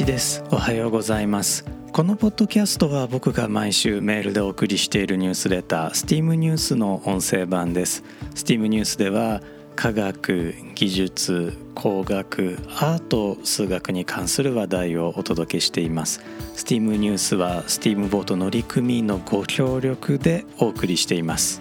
一です。おはようございます。このポッドキャストは僕が毎週メールでお送りしているニュースレター STEAM ニュースの音声版です。STEAM ニュースでは科学技術工学アート数学に関する話題をお届けしています。STEAM ニュースは STEAM ボート乗組員のご協力でお送りしています。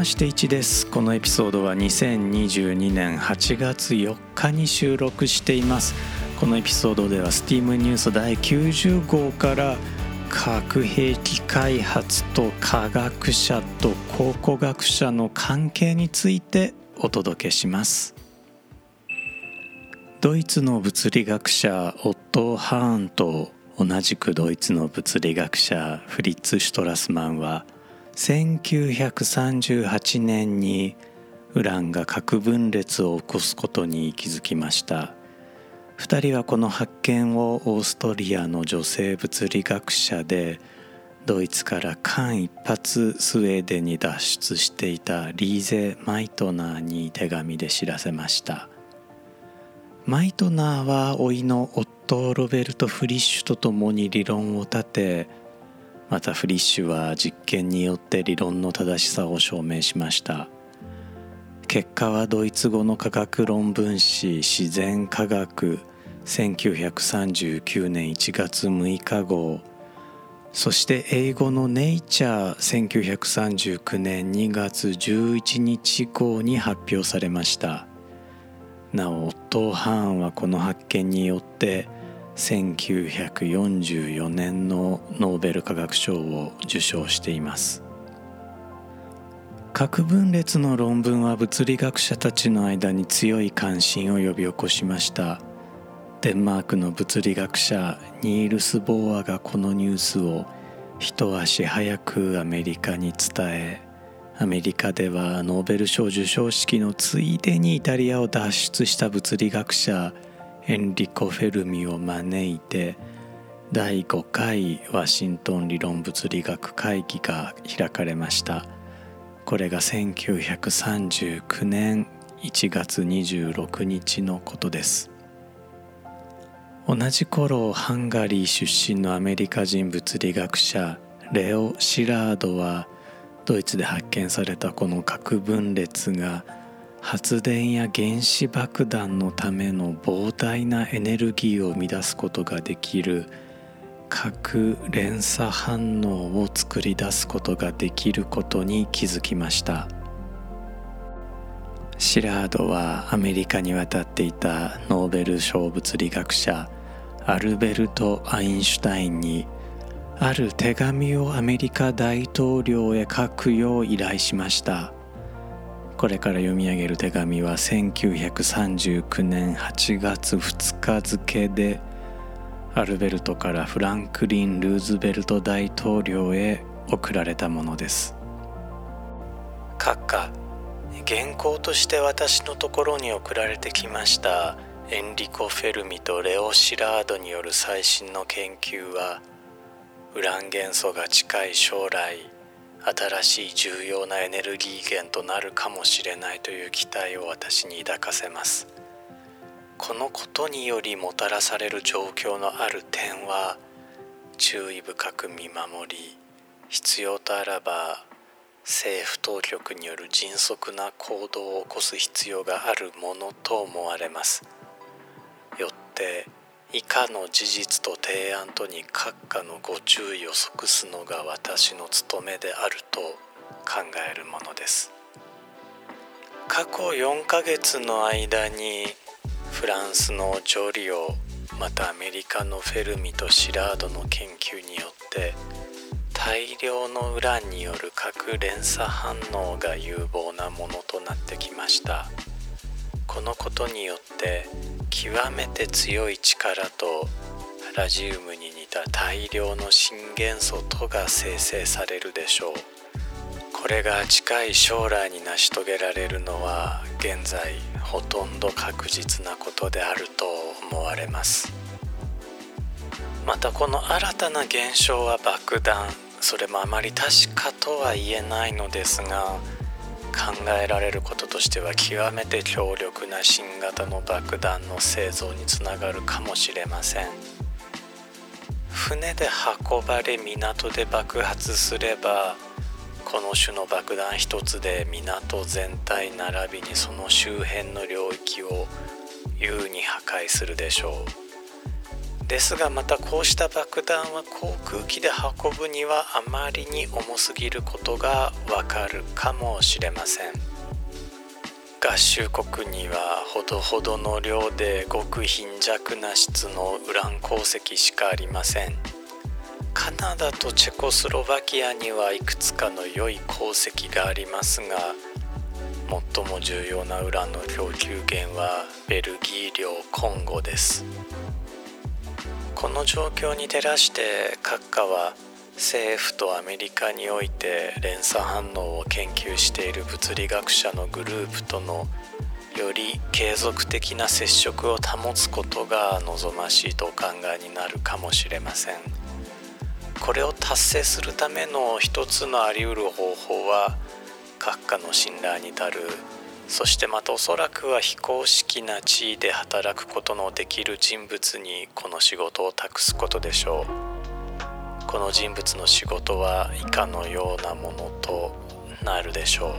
まして1です。このエピソードは2022年8月4日に収録しています。このエピソードでは STEAM ニュース第90号から核兵器開発と科学者と考古学者の関係についてお届けします。ドイツの物理学者オットー・ハーンと同じくドイツの物理学者フリッツ・シュトラスマンは「1938年にウランが核分裂を起こすことに気づきました。2人はこの発見をオーストリアの女性物理学者でドイツから間一髪スウェーデンに脱出していたリーゼ・マイトナーに手紙で知らせました。マイトナーは甥のオットー・ロベルト・フリッシュと共に理論を立てまたフリッシュは実験によって理論の正しさを証明しました。結果はドイツ語の科学論文誌自然科学1939年1月6日号。そして英語のネイチャー1939年2月11日号に発表されました。なおオットー・ハーンはこの発見によって1944年のノーベル化学賞を受賞しています。核分裂の論文は物理学者たちの間に強い関心を呼び起こしました。デンマークの物理学者ニールス・ボーアがこのニュースを一足早くアメリカに伝えアメリカではノーベル賞授賞式のついでにイタリアを脱出した物理学者エンリコ・フェルミを招いて第5回ワシントン理論物理学会議が開かれました。これが1939年1月26日のことです。同じ頃ハンガリー出身のアメリカ人物理学者レオ・シラードはドイツで発見されたこの核分裂が発電や原子爆弾のための膨大なエネルギーを生み出すことができる。核連鎖反応を作り出すことができることに気づきました。シラードはアメリカに渡っていたノーベル賞物理学者アルベルト・アインシュタインにある手紙をアメリカ大統領へ書くよう依頼しました。これから読み上げる手紙は1939年8月2日付でアルベルトからフランクリン・ルーズベルト大統領へ送られたものです。閣下原稿として私のところに送られてきましたエンリコ・フェルミとレオ・シラードによる最新の研究はウラン元素が近い将来新しい重要なエネルギー源となるかもしれないという期待を私に抱かせます。このことによりもたらされる状況のある点は注意深く見守り必要とあらば政府当局による迅速な行動を起こす必要があるものと思われます。よって以下の事実と提案とに閣下のご注意を即すのが私の務めであると考えるものです。過去4ヶ月の間にフランスのジョリオまたアメリカのフェルミとシラードの研究によって大量のウランによる核連鎖反応が有望なものとなってきました。このことによって極めて強い力とラジウムに似た大量の新元素とが生成されるでしょう。これが近い将来に成し遂げられるのは現在ほとんど確実なことであると思われます。またこの新たな現象は爆弾。それもあまり確かとは言えないのですが考えられることとしては極めて強力な新型の爆弾の製造につながるかもしれません。船で運ばれ港で爆発すればこの種の爆弾一つで港全体並びにその周辺の領域を優に破壊するでしょう。ですがまたこうした爆弾は航空機で運ぶにはあまりに重すぎることがわかるかもしれません。合衆国にはほどほどの量で極貧弱な質のウラン鉱石しかありません。カナダとチェコスロバキアにはいくつかの良い鉱石がありますが最も重要なウランの供給源はベルギー領コンゴです。この状況に照らして閣下は政府とアメリカにおいて連鎖反応を研究している物理学者のグループとのより継続的な接触を保つことが望ましいとお考えになるかもしれません。これを達成するための一つのあり得る方法は閣下の信頼に足るそしてまたおそらくは非公式な地位で働くことのできる人物にこの仕事を託すことでしょう。この人物の仕事は以下のようなものとなるでしょう。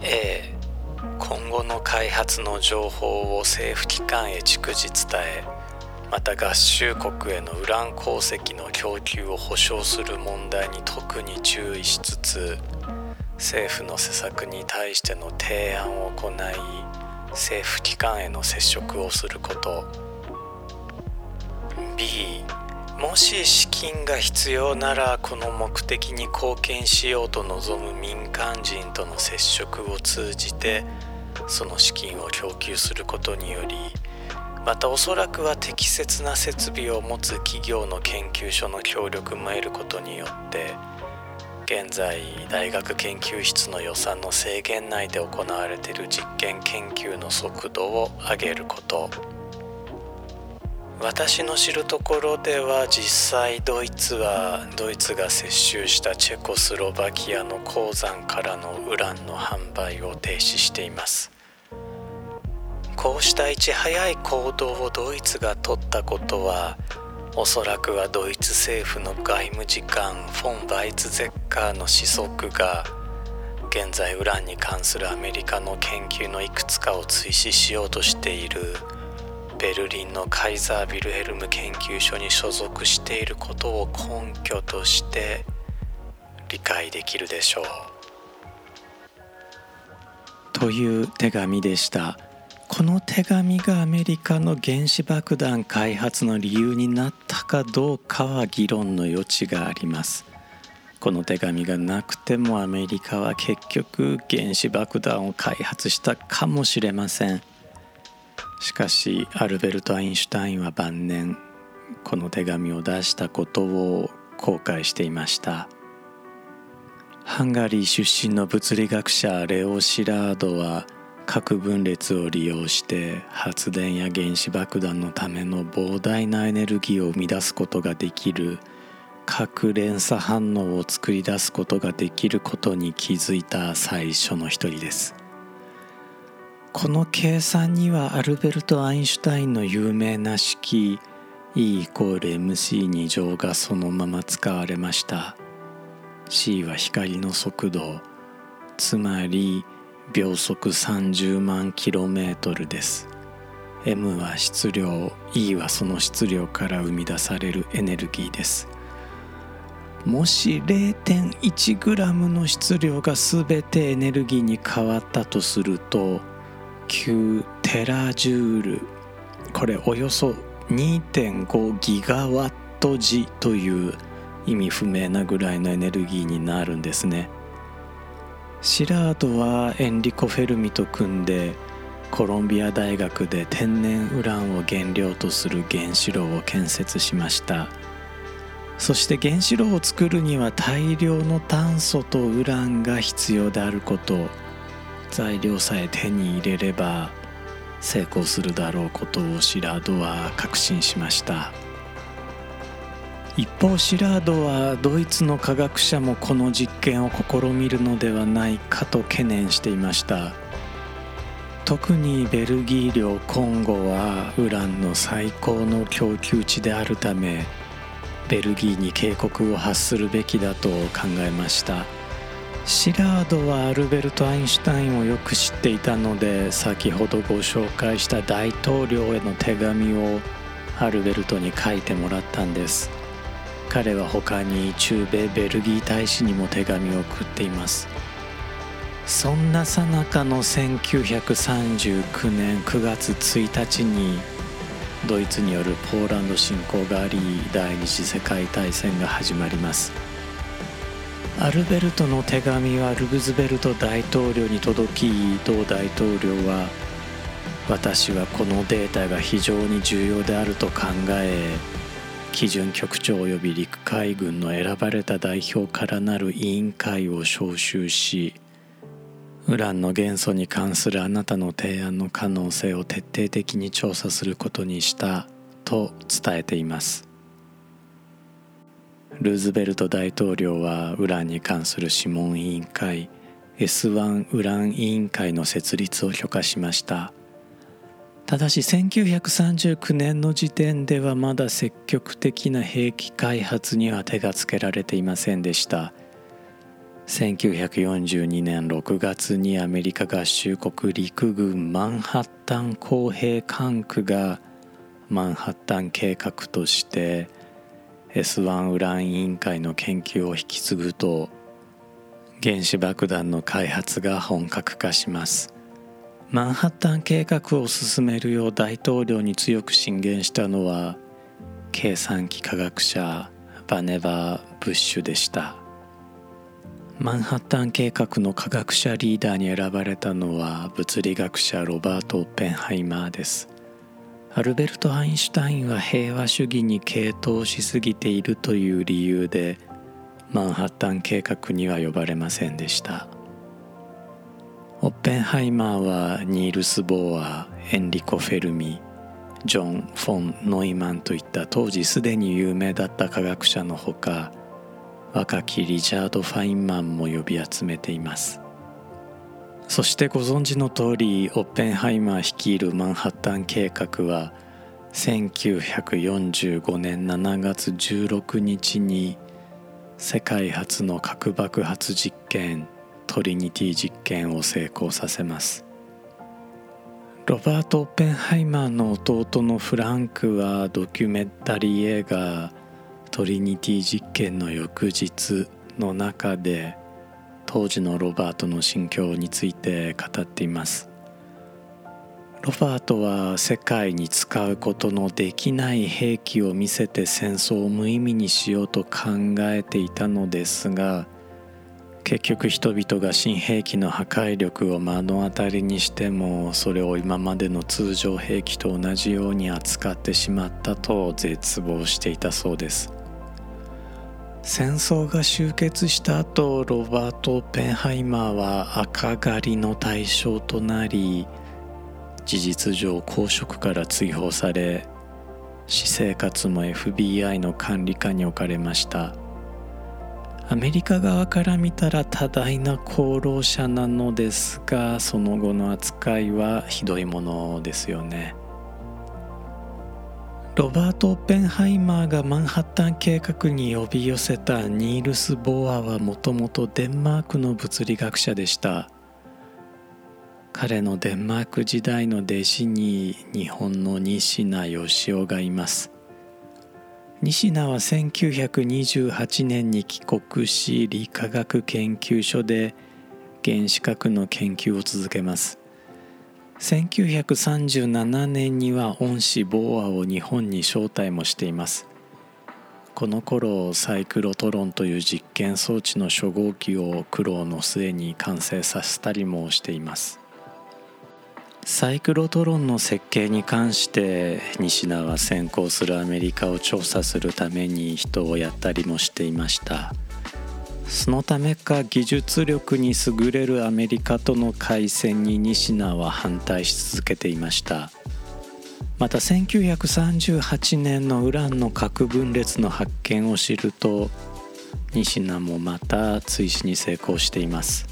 A 今後の開発の情報を政府機関へ逐次伝えまた合衆国へのウラン鉱石の供給を保障する問題に特に注意しつつ政府の施策に対しての提案を行い政府機関への接触をすること。B もし資金が必要ならこの目的に貢献しようと望む民間人との接触を通じてその資金を供給することによりまたおそらくは適切な設備を持つ企業の研究所の協力も得ることによって現在大学研究室の予算の制限内で行われている実験研究の速度を上げること。私の知るところでは実際ドイツはドイツが接収したチェコスロバキアの鉱山からのウランの販売を停止しています。こうしたいち早い行動をドイツが取ったことはおそらくはドイツ政府の外務次官フォン・バイツゼッカーの子息が現在ウランに関するアメリカの研究のいくつかを追試しようとしているベルリンのカイザービルヘルム研究所に所属していることを根拠として理解できるでしょう。という手紙でした。この手紙がアメリカの原子爆弾開発の理由になったかどうかは議論の余地があります。この手紙がなくてもアメリカは結局原子爆弾を開発したかもしれません。しかしアルベルト・アインシュタインは晩年この手紙を出したことを後悔していました。ハンガリー出身の物理学者レオ・シラードは核分裂を利用して発電や原子爆弾のための膨大なエネルギーを生み出すことができる核連鎖反応を作り出すことができることに気づいた最初の一人です。この計算にはアルベルト・アインシュタインの有名な式 E イコール MC2 乗がそのまま使われました。C は光の速度つまり秒速30万 km です。M は質量 E はその質量から生み出されるエネルギーです。もし 0.1g の質量が全てエネルギーに変わったとすると9テラジュールこれおよそ2.5ギガワット時という意味不明なぐらいのエネルギーになるんですね。シラードはエンリコ・フェルミと組んでコロンビア大学で天然ウランを原料とする原子炉を建設しました。そして原子炉を作るには大量の炭素とウランが必要であること材料さえ手に入れれば成功するだろうことをシラードは確信しました。一方シラードはドイツの科学者もこの実験を試みるのではないかと懸念していました。特にベルギー領コンゴはウランの最高の供給地であるためベルギーに警告を発するべきだと考えました。シラードはアルベルト・アインシュタインをよく知っていたので先ほどご紹介した大統領への手紙をアルベルトに書いてもらったんです。彼は他に中米ベルギー大使にも手紙を送っています。そんなさなかの1939年9月1日にドイツによるポーランド侵攻があり第二次世界大戦が始まります。アルベルトの手紙はルグズベルト大統領に届き同大統領は私はこのデータが非常に重要であると考え基準局長及び陸海軍の選ばれた代表からなる委員会を招集しウランの元素に関するあなたの提案の可能性を徹底的に調査することにしたと伝えています。ルーズベルト大統領はウランに関する諮問委員会 S1 ウラン委員会の設立を許可しました。ただし1939年の時点ではまだ積極的な兵器開発には手がつけられていませんでした。1942年6月にアメリカ合衆国陸軍マンハッタン公平管区がマンハッタン計画として S1 ウラン委員会の研究を引き継ぐと原子爆弾の開発が本格化します。マンハッタン計画を進めるよう大統領に強く進言したのは計算機科学者バネバー・ブッシュでした。マンハッタン計画の科学者リーダーに選ばれたのは物理学者ロバート・オッペンハイマーです。アルベルト・アインシュタインは平和主義に傾倒しすぎているという理由でマンハッタン計画には呼ばれませんでした。オッペンハイマーはニールス・ボーアエンリコ・フェルミジョン・フォン・ノイマンといった当時すでに有名だった科学者のほか若きリチャード・ファインマンも呼び集めています。そしてご存知の通りオッペンハイマー率いるマンハッタン計画は1945年7月16日に世界初の核爆発実験トリニティ実験を成功させます。ロバート・オッペンハイマーの弟のフランクはドキュメンタリー映画トリニティ実験の翌日の中で当時のロバートの心境について語っています。ロバートは世界に使うことのできない兵器を見せて戦争を無意味にしようと考えていたのですが結局人々が新兵器の破壊力を目の当たりにしてもそれを今までの通常兵器と同じように扱ってしまったと絶望していたそうです。戦争が終結した後ロバート・ペンハイマーは赤狩りの対象となり事実上公職から追放され私生活も FBI の管理下に置かれました。アメリカ側から見たら多大な功労者なのですがその後の扱いはひどいものですよね。ロバート・オッペンハイマーがマンハッタン計画に呼び寄せたニールス・ボアはもともとデンマークの物理学者でした。彼のデンマーク時代の弟子に日本の西名義雄がいます。西名は1928年に帰国し理化学研究所で原子核の研究を続けます。1937年には恩師ボーアを日本に招待もしています。この頃サイクロトロンという実験装置の初号機を苦労の末に完成させたりもしています。サイクロトロンの設計に関して西田は先行するアメリカを調査するために人をやったりもしていました。そのためか技術力に優れるアメリカとの開戦に西名は反対し続けていました。また1938年のウランの核分裂の発見を知ると西名もまた追試に成功しています。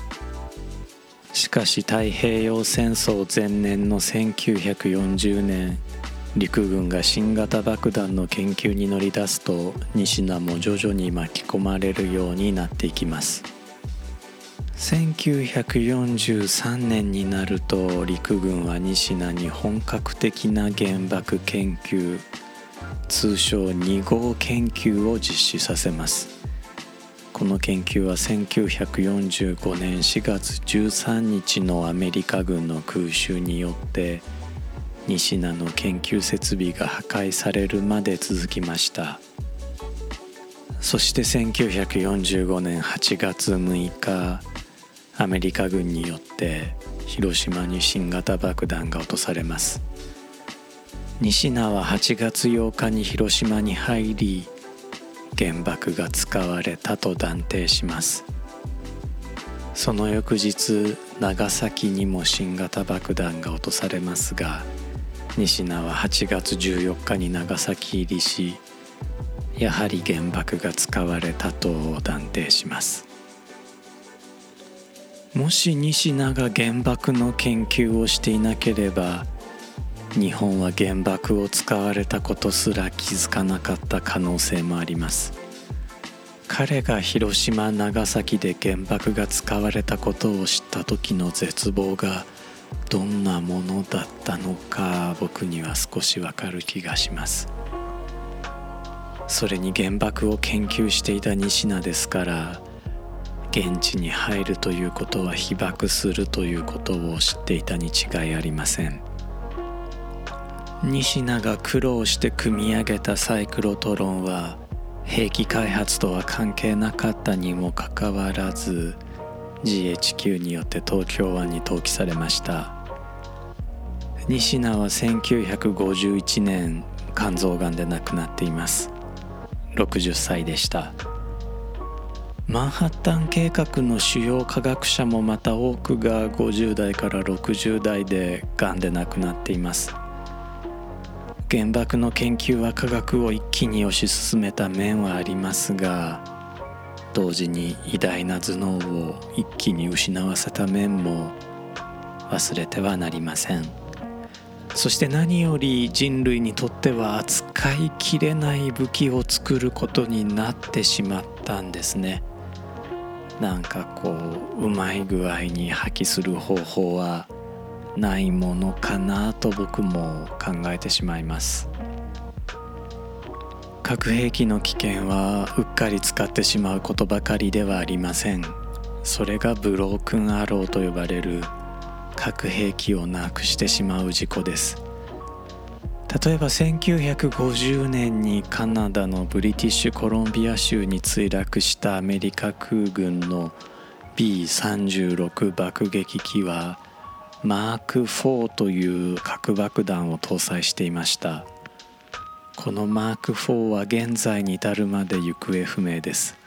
しかし太平洋戦争前年の1940年陸軍が新型爆弾の研究に乗り出すと西名も徐々に巻き込まれるようになっていきます。1943年になると陸軍は西名に本格的な原爆研究通称2号研究を実施させます。この研究は1945年4月13日のアメリカ軍の空襲によって西名の研究設備が破壊されるまで続きました。そして1945年8月6日アメリカ軍によって広島に新型爆弾が落とされます。西名は8月8日に広島に入り原爆が使われたと断定します。その翌日長崎にも新型爆弾が落とされますが西名は8月14日に長崎入りしやはり原爆が使われたと断定します。もし西名が原爆の研究をしていなければ日本は原爆を使われたことすら気づかなかった可能性もあります。彼が広島長崎で原爆が使われたことを知った時の絶望がどんなものだったのか僕には少しわかる気がします。それに原爆を研究していた西名ですから現地に入るということは被爆するということを知っていたに違いありません。西名が苦労して組み上げたサイクロトロンは兵器開発とは関係なかったにもかかわらず GHQ によって東京湾に投棄されました。西名は1951年肝臓がんで亡くなっています。60歳でした。マンハッタン計画の主要科学者もまた多くが50代から60代でがんで亡くなっています。原爆の研究は科学を一気に推し進めた面はありますが同時に偉大な頭脳を一気に失わせた面も忘れてはなりません。そして何より人類にとっては扱いきれない武器を作ることになってしまったんですね。なんかこううまい具合に破棄する方法はないものかなと僕も考えてしまいます。核兵器の危険はうっかり使ってしまうことばかりではありません。それがブロークンアローと呼ばれる。核兵器をなくしてしまう事故です。例えば1950年にカナダのブリティッシュコロンビア州に墜落したアメリカ空軍の B36 爆撃機はマーク4という核爆弾を搭載していました。このマーク4は現在に至るまで行方不明です。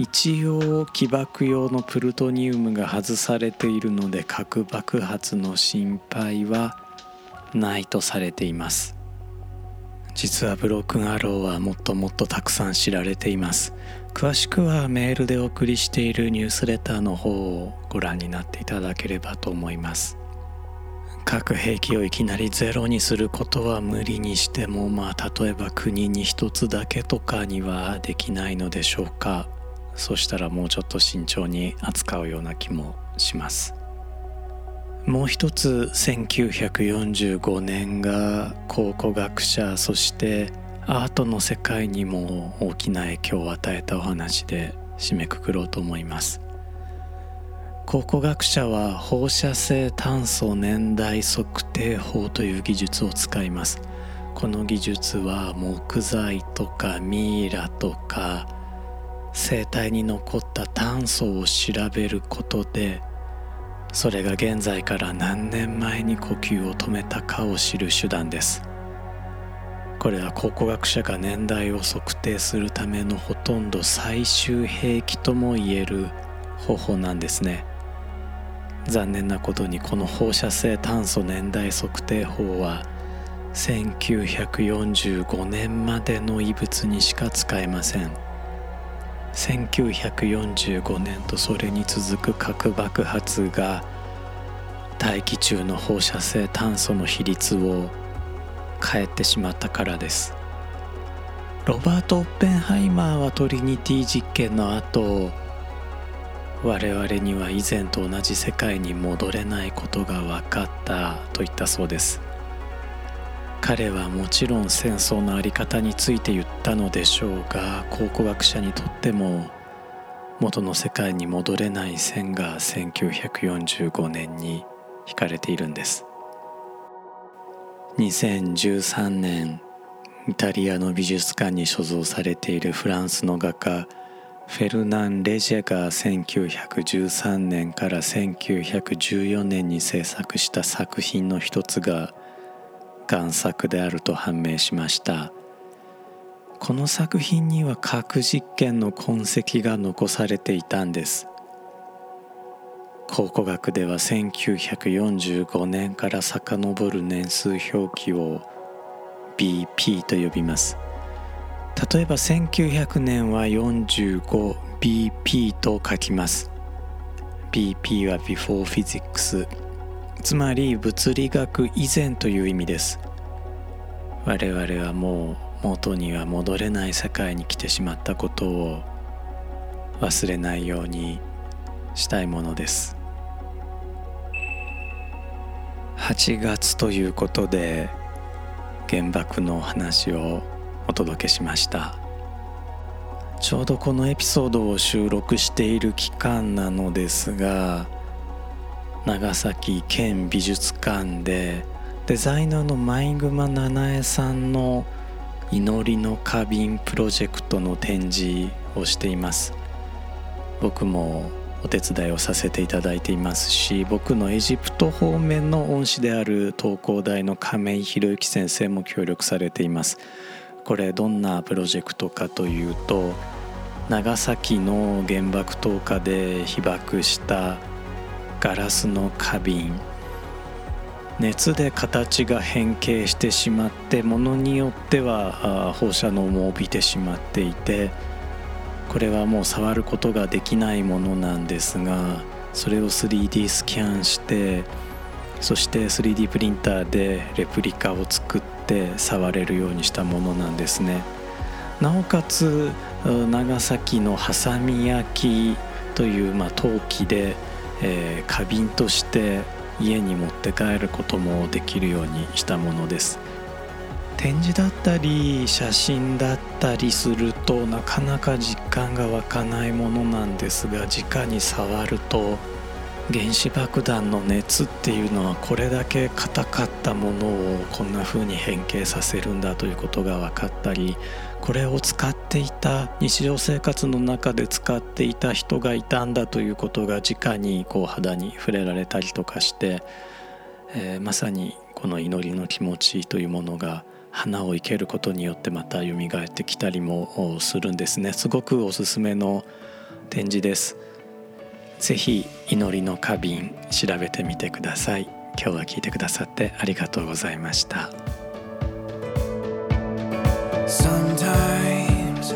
一応起爆用のプルトニウムが外されているので核爆発の心配はないとされています。実はブロークンアローはもっともっとたくさん知られています。詳しくはメールでお送りしているニュースレターの方をご覧になっていただければと思います。核兵器をいきなりゼロにすることは無理にしてもまあ例えば国に一つだけとかにはできないのでしょうか。そしたらもうちょっと慎重に扱うような気もします。もう一つ1945年が考古学者そしてアートの世界にも大きな影響を与えたお話で締めくくろうと思います。考古学者は放射性炭素年代測定法という技術を使います。この技術は木材とかミイラとか生体に残った炭素を調べることでそれが現在から何年前に呼吸を止めたかを知る手段です。これは考古学者が年代を測定するためのほとんど最終兵器ともいえる方法なんですね。残念なことにこの放射性炭素年代測定法は1945年までの遺物にしか使えません。1945年とそれに続く核爆発が大気中の放射性炭素の比率を変えてしまったからです。ロバート・オッペンハイマーはトリニティ実験の後我々には以前と同じ世界に戻れないことが分かったと言ったそうです。彼はもちろん戦争の在り方について言ったのでしょうが考古学者にとっても元の世界に戻れない線が1945年に引かれているんです。2013年イタリアの美術館に所蔵されているフランスの画家フェルナン・レジェが1913年から1914年に制作した作品の一つが贋作であると判明しました。この作品には核実験の痕跡が残されていたんです。考古学では1945年から遡る年数表記を BP と呼びます。例えば1900年は 45BP と書きます。BP は Before Physics つまり物理学以前という意味です。我々はもう元には戻れない世界に来てしまったことを忘れないようにしたいものです。8月ということで原爆の話をお届けしました。ちょうどこのエピソードを収録している期間なのですが長崎県美術館でデザイナーの前熊七重さんの祈りの花瓶プロジェクトの展示をしています。僕もお手伝いをさせていただいていますし僕のエジプト方面の恩師である東工大の亀井宏之先生も協力されています。これどんなプロジェクトかというと長崎の原爆投下で被爆したガラスの花瓶。熱で形が変形してしまってものによっては放射能も帯びてしまっていてこれはもう触ることができないものなんですがそれを 3D スキャンしてそして 3D プリンターでレプリカを作って触れるようにしたものなんですね。なおかつ長崎のハサミ焼きという、まあ、陶器でえー、花瓶として家に持って帰ることもできるようにしたものです。展示だったり写真だったりするとなかなか実感が湧かないものなんですが直に触ると原子爆弾の熱っていうのはこれだけ硬かったものをこんな風に変形させるんだということが分かったりこれを使っていた日常生活の中で使っていた人がいたんだということが直にこう肌に触れられたりとかして、えー、まさにこの祈りの気持ちというものが花を生けることによってまた蘇ってきたりもするんですね。すごくおすすめの展示です。ぜひ祈りの花瓶調べてみてください。今日は聞いてくださってありがとうございました。Sometimes